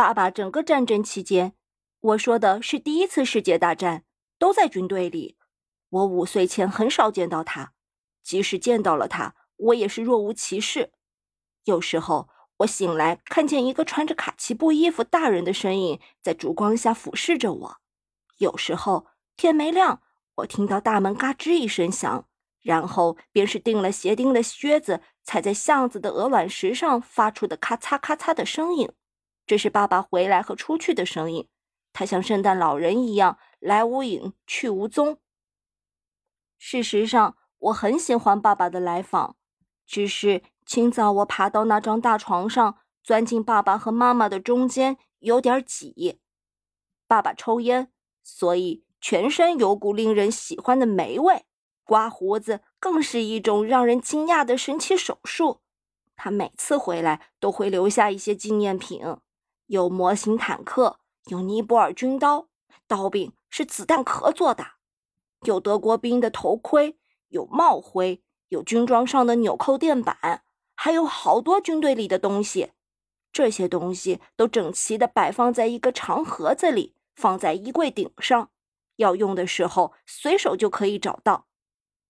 爸爸整个战争期间，我说的是第一次世界大战，都在军队里。我五岁前很少见到他，即使见到了他，我也是若无其事。有时候我醒来，看见一个穿着卡其布衣服大人的身影在烛光下俯视着我；有时候天没亮，我听到大门嘎吱一声响，然后便是钉了鞋钉的靴子踩在巷子的鹅卵石上发出的咔嚓咔嚓的声音。这是爸爸回来和出去的声音，他像圣诞老人一样来无影去无踪。事实上，我很喜欢爸爸的来访。只是清早我爬到那张大床上，钻进爸爸和妈妈的中间，有点挤。爸爸抽烟，所以全身有股令人喜欢的霉味。刮胡子更是一种让人惊讶的神奇手术。他每次回来都会留下一些纪念品，有模型坦克，有尼泊尔军刀，刀柄是子弹壳做的。有德国兵的头盔，有帽徽，有军装上的纽扣垫板，还有好多军队里的东西。这些东西都整齐地摆放在一个长盒子里，放在衣柜顶上。要用的时候，随手就可以找到。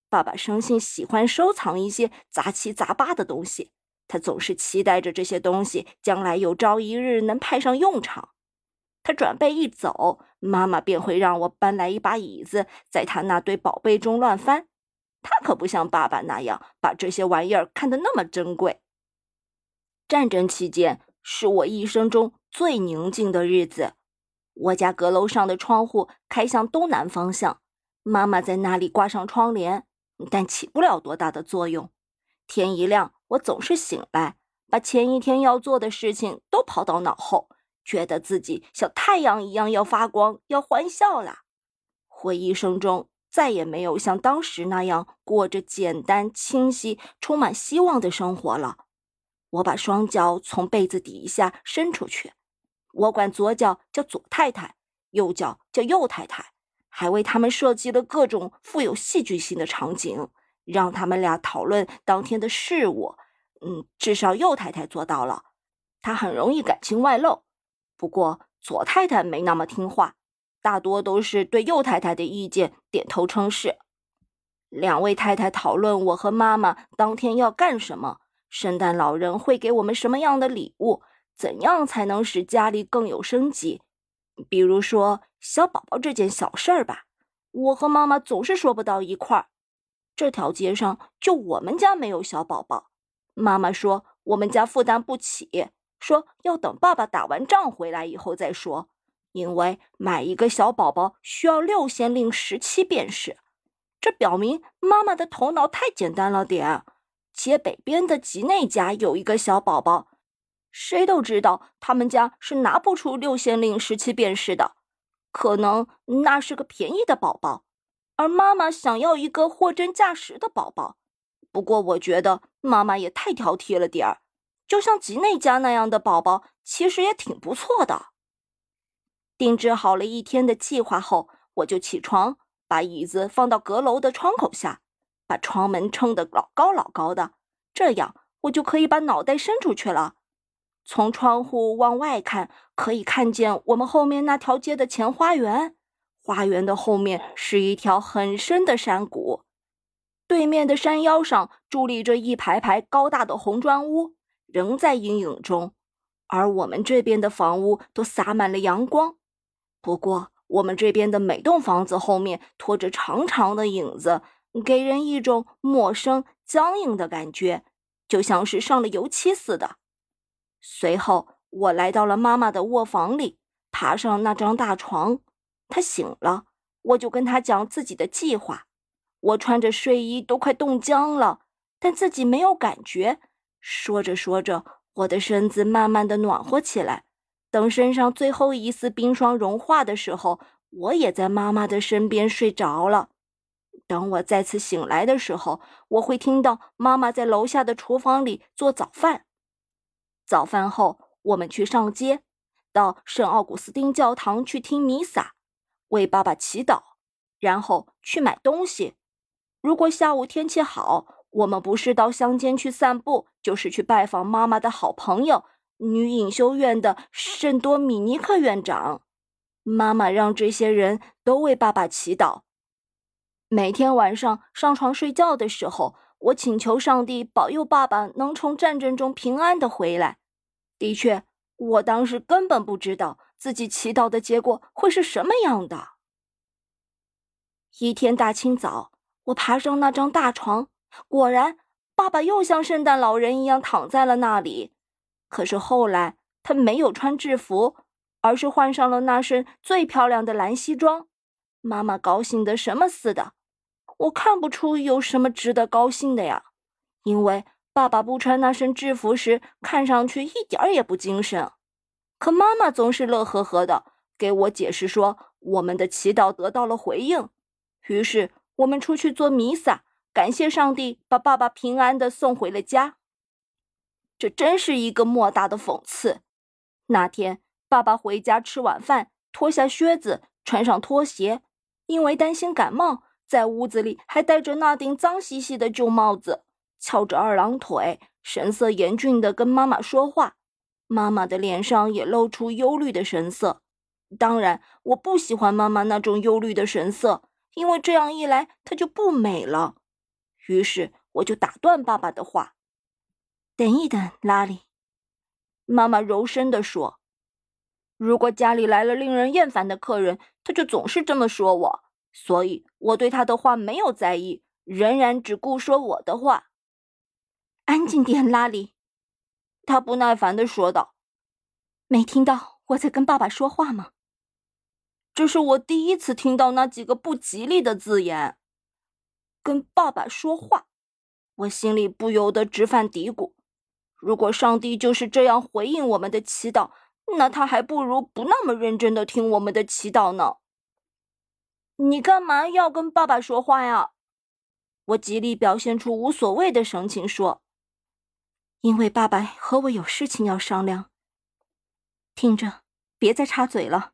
爸爸生性喜欢收藏一些杂七杂八的东西，他总是期待着这些东西将来有朝一日能派上用场。他准备一走，妈妈便会让我搬来一把椅子，在他那堆宝贝中乱翻。他可不像爸爸那样把这些玩意儿看得那么珍贵。战争期间是我一生中最宁静的日子。我家阁楼上的窗户开向东南方向，妈妈在那里挂上窗帘，但起不了多大的作用。天一亮，我总是醒来，把前一天要做的事情都抛到脑后。觉得自己像太阳一样要发光，要欢笑了。我一生中再也没有像当时那样过着简单、清晰、充满希望的生活了。我把双脚从被子底下伸出去，我管左脚叫左太太，右脚叫右太太，还为他们设计了各种富有戏剧性的场景，让他们俩讨论当天的事物。嗯，至少右太太做到了，她很容易感情外露。不过左太太没那么听话，大多都是对右太太的意见点头称是。两位太太讨论我和妈妈当天要干什么，圣诞老人会给我们什么样的礼物，怎样才能使家里更有生机。比如说小宝宝这件小事儿吧，我和妈妈总是说不到一块儿。这条街上就我们家没有小宝宝，妈妈说我们家负担不起。说要等爸爸打完仗回来以后再说，因为买一个小宝宝需要六先令十七便士。这表明妈妈的头脑太简单了点。街北边的吉内家有一个小宝宝，谁都知道他们家是拿不出六先令十七便士的，可能那是个便宜的宝宝。而妈妈想要一个货真价实的宝宝，不过我觉得妈妈也太挑剔了点儿。就像吉内家那样的宝宝，其实也挺不错的。定制好了一天的计划后，我就起床，把椅子放到阁楼的窗口下，把窗门撑得老高老高的，这样我就可以把脑袋伸出去了。从窗户往外看，可以看见我们后面那条街的前花园。花园的后面是一条很深的山谷，对面的山腰上伫立着一排排高大的红砖屋。仍在阴影中，而我们这边的房屋都洒满了阳光。不过，我们这边的每栋房子后面拖着长长的影子，给人一种陌生、僵硬的感觉，就像是上了油漆似的。随后，我来到了妈妈的卧房里，爬上那张大床。他醒了，我就跟他讲自己的计划。我穿着睡衣都快冻僵了，但自己没有感觉。说着说着，我的身子慢慢的暖和起来。等身上最后一丝冰霜融化的时候，我也在妈妈的身边睡着了。等我再次醒来的时候，我会听到妈妈在楼下的厨房里做早饭。早饭后，我们去上街，到圣奥古斯丁教堂去听弥撒，为爸爸祈祷，然后去买东西。如果下午天气好，我们不是到乡间去散步，就是去拜访妈妈的好朋友，女隐修院的圣多米尼克院长。妈妈让这些人都为爸爸祈祷。每天晚上上床睡觉的时候，我请求上帝保佑爸爸能从战争中平安的回来。的确，我当时根本不知道自己祈祷的结果会是什么样的。一天大清早，我爬上那张大床，果然，爸爸又像圣诞老人一样躺在了那里。可是后来，他没有穿制服。而是换上了那身最漂亮的蓝西装，妈妈高兴的什么似的。我看不出有什么值得高兴的呀，因为爸爸不穿那身制服时，看上去一点儿也不精神。可妈妈总是乐呵呵的给我解释说，我们的祈祷得到了回应。于是我们出去做弥撒，感谢上帝把爸爸平安的送回了家。这真是一个莫大的讽刺。那天。爸爸回家吃晚饭，脱下靴子，穿上拖鞋，因为担心感冒，在屋子里还戴着那顶脏兮兮的旧帽子，翘着二郎腿，神色严峻地跟妈妈说话。妈妈的脸上也露出忧虑的神色。当然，我不喜欢妈妈那种忧虑的神色，因为这样一来，她就不美了。于是，我就打断爸爸的话：“等一等，拉里。”妈妈柔声地说。如果家里来了令人厌烦的客人，他就总是这么说我，所以我对他的话没有在意，仍然只顾说我的话。安静点，拉里，他不耐烦的说道：“没听到我在跟爸爸说话吗？”这是我第一次听到那几个不吉利的字眼。跟爸爸说话，我心里不由得直犯嘀咕：如果上帝就是这样回应我们的祈祷。那他还不如不那么认真的听我们的祈祷呢。你干嘛要跟爸爸说话呀？我极力表现出无所谓的神情说：“因为爸爸和我有事情要商量。”听着，别再插嘴了。